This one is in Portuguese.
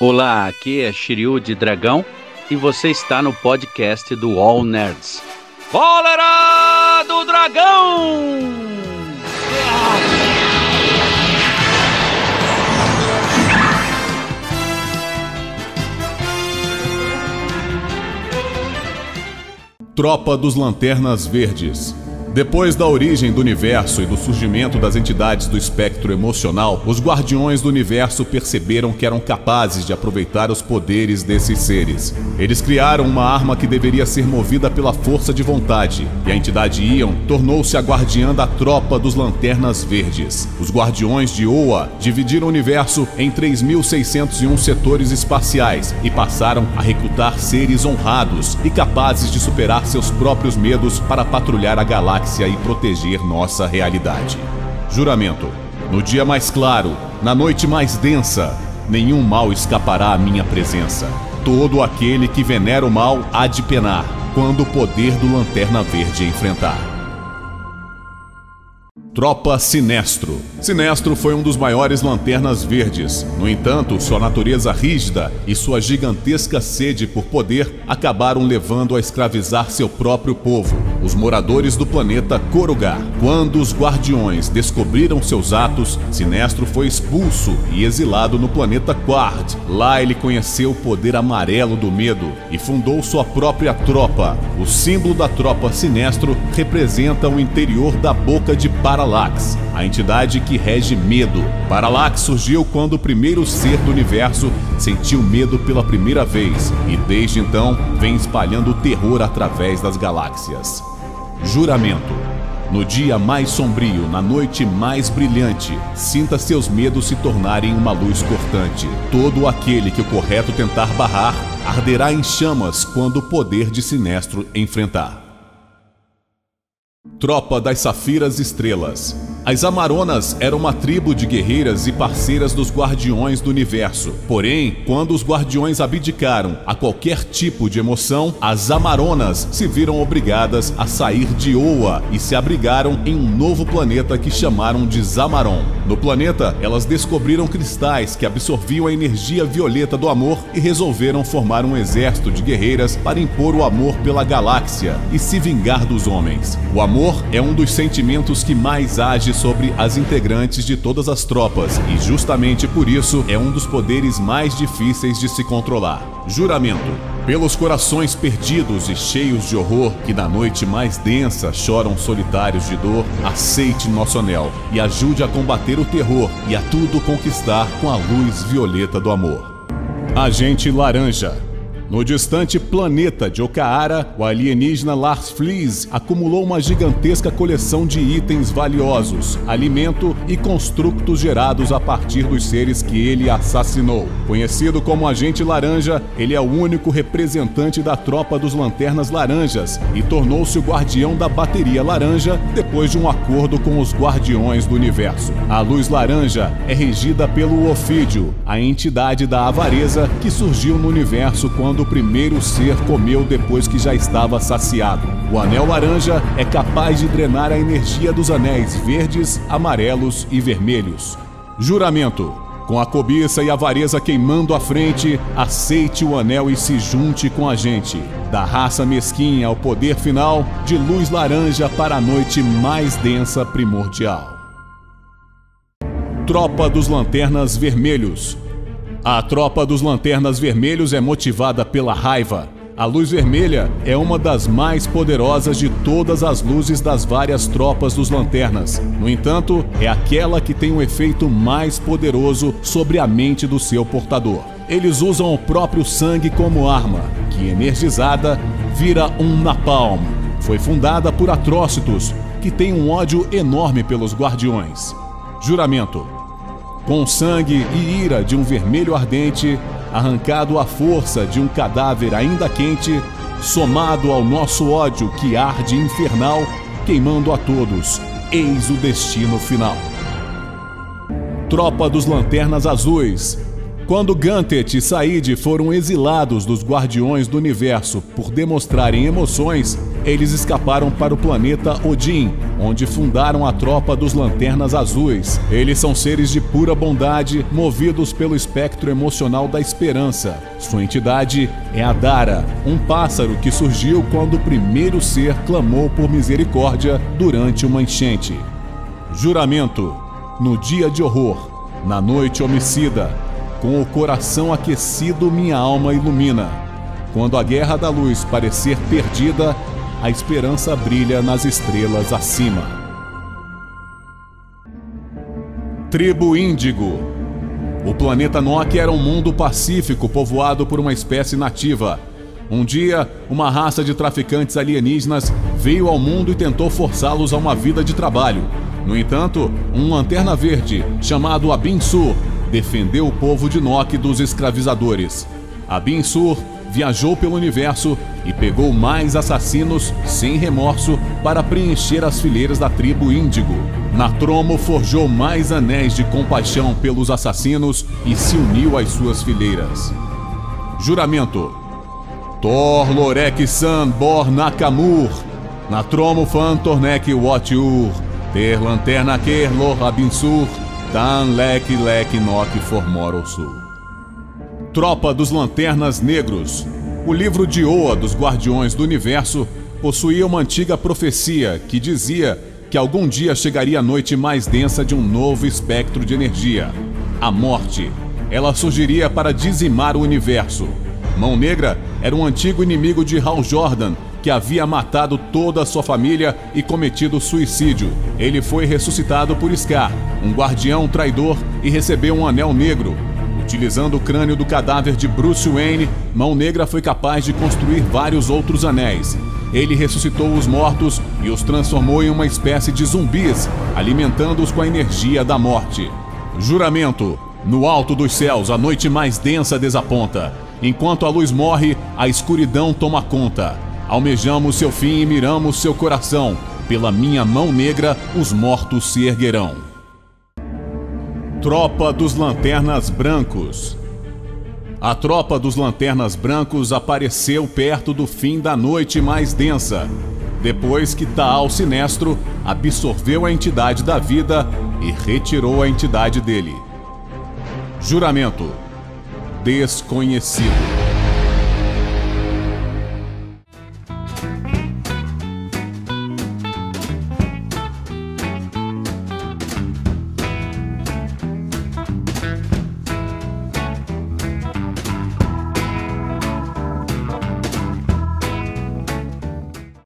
Olá, aqui é Shiryu de Dragão e você está no podcast do All Nerds. Cólera do Dragão! Tropa dos Lanternas Verdes depois da origem do universo e do surgimento das entidades do espectro emocional, os Guardiões do Universo perceberam que eram capazes de aproveitar os poderes desses seres. Eles criaram uma arma que deveria ser movida pela força de vontade, e a entidade Ion tornou-se a guardiã da tropa dos Lanternas Verdes. Os Guardiões de Oa dividiram o universo em 3.601 setores espaciais e passaram a recrutar seres honrados e capazes de superar seus próprios medos para patrulhar a galáxia galáxia e proteger nossa realidade. Juramento: no dia mais claro, na noite mais densa, nenhum mal escapará à minha presença. Todo aquele que venera o mal há de penar, quando o poder do Lanterna Verde enfrentar. Tropa Sinestro. Sinestro foi um dos maiores lanternas verdes. No entanto, sua natureza rígida e sua gigantesca sede por poder acabaram levando a escravizar seu próprio povo, os moradores do planeta Korugar. Quando os guardiões descobriram seus atos, Sinestro foi expulso e exilado no planeta Quard. Lá ele conheceu o poder amarelo do medo e fundou sua própria tropa. O símbolo da tropa Sinestro representa o interior da boca de Parallax Parallax, a entidade que rege medo. Parallax surgiu quando o primeiro ser do universo sentiu medo pela primeira vez e desde então vem espalhando terror através das galáxias. Juramento. No dia mais sombrio, na noite mais brilhante, sinta seus medos se tornarem uma luz cortante. Todo aquele que o correto tentar barrar arderá em chamas quando o poder de Sinestro enfrentar. Tropa das Safiras Estrelas. As Amaronas eram uma tribo de guerreiras e parceiras dos Guardiões do Universo. Porém, quando os Guardiões abdicaram a qualquer tipo de emoção, as Amaronas se viram obrigadas a sair de Oa e se abrigaram em um novo planeta que chamaram de Zamaron. No planeta, elas descobriram cristais que absorviam a energia violeta do amor e resolveram formar um exército de guerreiras para impor o amor pela galáxia e se vingar dos homens. O amor é um dos sentimentos que mais age sobre as integrantes de todas as tropas e, justamente por isso, é um dos poderes mais difíceis de se controlar. Juramento. Pelos corações perdidos e cheios de horror que na noite mais densa choram solitários de dor, aceite nosso anel e ajude a combater o terror e a tudo conquistar com a luz violeta do amor. Agente Laranja no distante planeta de Okaara, o alienígena Lars Flees acumulou uma gigantesca coleção de itens valiosos, alimento e construtos gerados a partir dos seres que ele assassinou. Conhecido como Agente Laranja, ele é o único representante da tropa dos Lanternas Laranjas e tornou-se o guardião da bateria laranja depois de um acordo com os Guardiões do Universo. A luz laranja é regida pelo Ofídio, a entidade da avareza que surgiu no universo quando quando o primeiro ser comeu depois que já estava saciado. O anel laranja é capaz de drenar a energia dos anéis verdes, amarelos e vermelhos. Juramento. Com a cobiça e a avareza queimando à frente, aceite o anel e se junte com a gente. Da raça mesquinha ao poder final, de luz laranja para a noite mais densa primordial. Tropa dos Lanternas Vermelhos a tropa dos Lanternas Vermelhos é motivada pela raiva. A luz vermelha é uma das mais poderosas de todas as luzes das várias tropas dos Lanternas. No entanto, é aquela que tem o um efeito mais poderoso sobre a mente do seu portador. Eles usam o próprio sangue como arma, que energizada vira um napalm. Foi fundada por Atrócitos, que tem um ódio enorme pelos Guardiões. Juramento com sangue e ira de um vermelho ardente, arrancado à força de um cadáver ainda quente, somado ao nosso ódio que arde infernal, queimando a todos, eis o destino final. Tropa dos Lanternas Azuis. Quando Gantet e Said foram exilados dos Guardiões do Universo por demonstrarem emoções, eles escaparam para o planeta Odin, onde fundaram a tropa dos Lanternas Azuis. Eles são seres de pura bondade, movidos pelo espectro emocional da esperança. Sua entidade é a Dara, um pássaro que surgiu quando o primeiro ser clamou por misericórdia durante uma enchente. Juramento: no dia de horror, na noite homicida, com o coração aquecido, minha alma ilumina. Quando a guerra da luz parecer perdida, a esperança brilha nas estrelas acima. Tribo Índigo O planeta Nock era um mundo pacífico povoado por uma espécie nativa. Um dia, uma raça de traficantes alienígenas veio ao mundo e tentou forçá-los a uma vida de trabalho. No entanto, um lanterna verde, chamado Abin Sur, defendeu o povo de Nock dos escravizadores. Abin Sur viajou pelo universo e pegou mais assassinos sem remorso para preencher as fileiras da tribo Índigo. Natromo forjou mais anéis de compaixão pelos assassinos e se uniu às suas fileiras. Juramento: Thor Lorek San Bor Nakamur, Natromo Fan Tornek Watiur, Ter Lanterna Kerlor Abinsur, Dan Lek Lek Nok Formor Sul. Tropa dos Lanternas Negros. O livro de Oa dos Guardiões do Universo possuía uma antiga profecia que dizia que algum dia chegaria a noite mais densa de um novo espectro de energia a morte. Ela surgiria para dizimar o universo. Mão Negra era um antigo inimigo de Hal Jordan que havia matado toda a sua família e cometido suicídio. Ele foi ressuscitado por Scar, um guardião traidor, e recebeu um anel negro. Utilizando o crânio do cadáver de Bruce Wayne, Mão Negra foi capaz de construir vários outros anéis. Ele ressuscitou os mortos e os transformou em uma espécie de zumbis, alimentando-os com a energia da morte. Juramento: No alto dos céus, a noite mais densa desaponta. Enquanto a luz morre, a escuridão toma conta. Almejamos seu fim e miramos seu coração. Pela minha mão negra, os mortos se erguerão. Tropa dos Lanternas Brancos. A tropa dos Lanternas Brancos apareceu perto do fim da noite mais densa, depois que Taal Sinestro absorveu a entidade da vida e retirou a entidade dele. Juramento: Desconhecido.